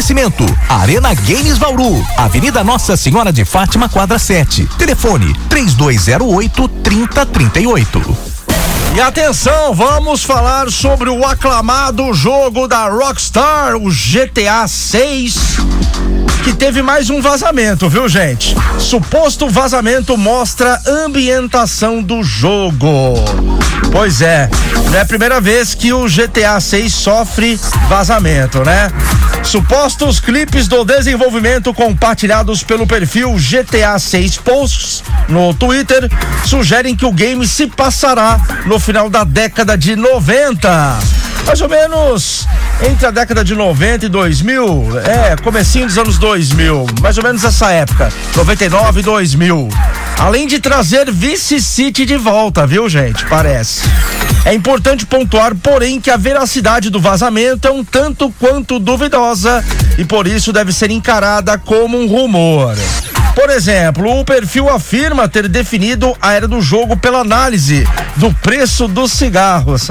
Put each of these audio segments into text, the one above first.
Oferecimento: Arena Games Bauru, Avenida Nossa Senhora de Fátima, quadra 7. Telefone: 3208 3038. E atenção, vamos falar sobre o aclamado jogo da Rockstar, o GTA 6 que teve mais um vazamento, viu, gente? Suposto vazamento mostra ambientação do jogo. Pois é, não é a primeira vez que o GTA 6 sofre vazamento, né? Supostos clipes do desenvolvimento compartilhados pelo perfil GTA 6 Posts no Twitter sugerem que o game se passará no final da década de 90 mais ou menos entre a década de 90 e 2000, é, comecinho dos anos 2000, mais ou menos essa época, 99 e 2000. Além de trazer Vice City de volta, viu, gente? Parece. É importante pontuar, porém, que a veracidade do vazamento é um tanto quanto duvidosa e por isso deve ser encarada como um rumor. Por exemplo, o perfil afirma ter definido a era do jogo pela análise do preço dos cigarros,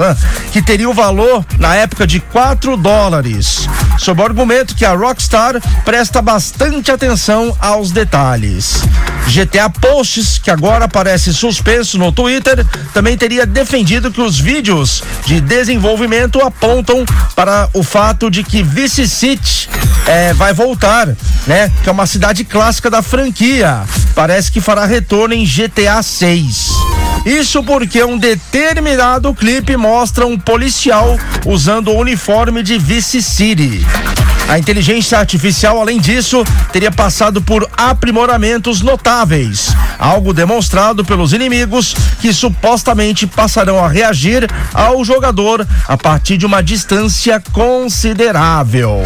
que teria o valor na época de 4 dólares, sob o argumento que a Rockstar presta bastante atenção aos detalhes. GTA Posts, que agora aparece suspenso no Twitter, também teria defendido que os vídeos de desenvolvimento apontam para o fato de que Vice City é, vai voltar, né? Que é uma cidade clássica da franquia. Parece que fará retorno em GTA 6. Isso porque um determinado clipe mostra um policial usando o uniforme de Vice City. A inteligência artificial, além disso, teria passado por aprimoramentos notáveis, algo demonstrado pelos inimigos que supostamente passarão a reagir ao jogador a partir de uma distância considerável.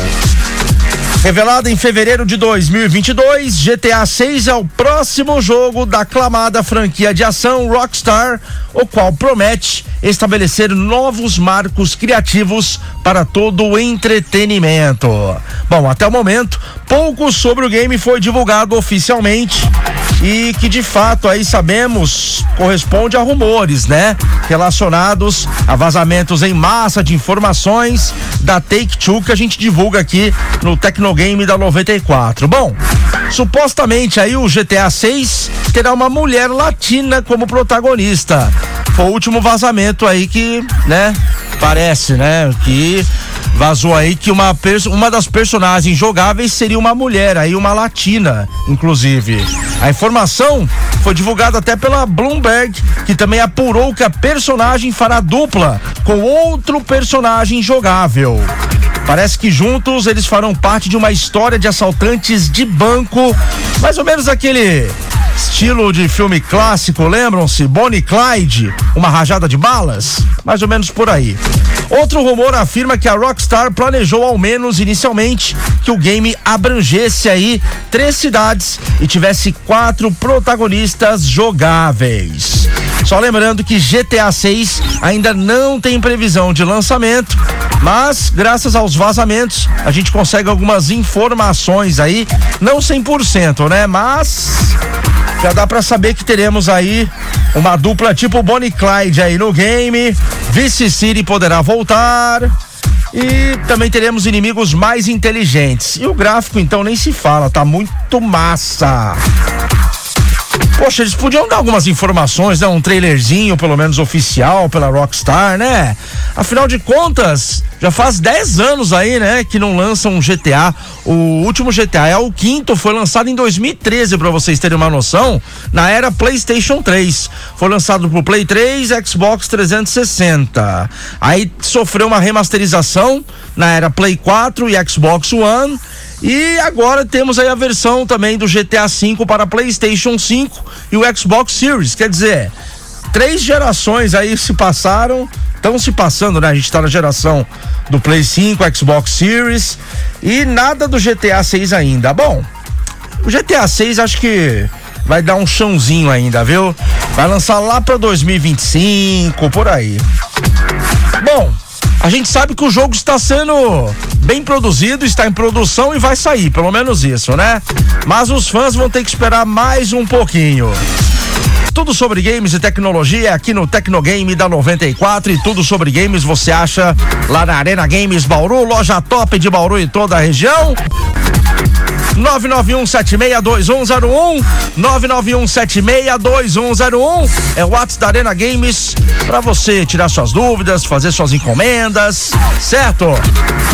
Revelado em fevereiro de 2022, GTA 6 é o próximo jogo da aclamada franquia de ação Rockstar, o qual promete estabelecer novos marcos criativos para todo o entretenimento. Bom, até o momento, pouco sobre o game foi divulgado oficialmente e que de fato aí sabemos corresponde a rumores, né? Relacionados a vazamentos em massa de informações da Take Two que a gente divulga aqui no Tecnogame da 94. Bom, supostamente aí o GTA 6 terá uma mulher latina como protagonista. Foi o último vazamento aí que, né, parece, né, que vazou aí que uma, uma das personagens jogáveis seria uma mulher, aí uma latina, inclusive. A informação foi divulgada até pela Bloomberg, que também apurou que a personagem fará dupla com outro personagem jogável. Parece que juntos eles farão parte de uma história de assaltantes de banco, mais ou menos aquele estilo de filme clássico, lembram-se? Bonnie Clyde, uma rajada de balas? Mais ou menos por aí. Outro rumor afirma que a Rockstar planejou ao menos inicialmente que o game abrangesse aí três cidades e tivesse quatro protagonistas jogáveis. Só lembrando que GTA 6 ainda não tem previsão de lançamento, mas graças aos vazamentos a gente consegue algumas informações aí, não 100%, né? Mas já dá para saber que teremos aí uma dupla tipo Bonnie Clyde aí no game. Vice City poderá voltar. E também teremos inimigos mais inteligentes. E o gráfico, então, nem se fala, tá muito massa. Poxa, eles podiam dar algumas informações, né? Um trailerzinho, pelo menos oficial, pela Rockstar, né? Afinal de contas, já faz 10 anos aí, né? Que não lançam um GTA. O último GTA é o quinto, foi lançado em 2013, para vocês terem uma noção, na era PlayStation 3. Foi lançado pro Play 3, Xbox 360. Aí sofreu uma remasterização na era Play 4 e Xbox One. E agora temos aí a versão também do GTA V para PlayStation 5 e o Xbox Series. Quer dizer, três gerações aí se passaram, estão se passando, né? A gente está na geração do Play 5, Xbox Series e nada do GTA 6 ainda. Bom, o GTA 6 acho que vai dar um chãozinho ainda, viu? Vai lançar lá para 2025, por aí. Bom, a gente sabe que o jogo está sendo bem produzido, está em produção e vai sair, pelo menos isso, né? Mas os fãs vão ter que esperar mais um pouquinho. tudo sobre games e tecnologia aqui no Tecnogame da 94 e tudo sobre games você acha lá na Arena Games Bauru, loja top de Bauru e toda a região. 991762101 991762101 é o WhatsApp da Arena Games para você tirar suas dúvidas, fazer suas encomendas, certo?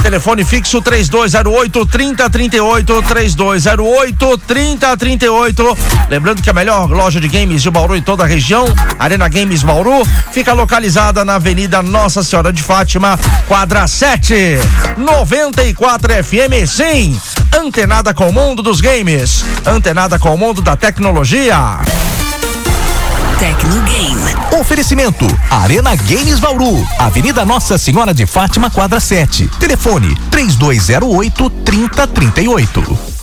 Telefone fixo 3208 3038 3208 3038. Lembrando que a melhor loja de games de Bauru e toda a região, Arena Games Bauru, fica localizada na Avenida Nossa Senhora de Fátima, quadra 7, 94 FM, sim. Antenada com o mundo dos games, antenada com o mundo da tecnologia. Tecnogame. Oferecimento: Arena Games Bauru, Avenida Nossa Senhora de Fátima, quadra 7. Telefone: 3208 3038.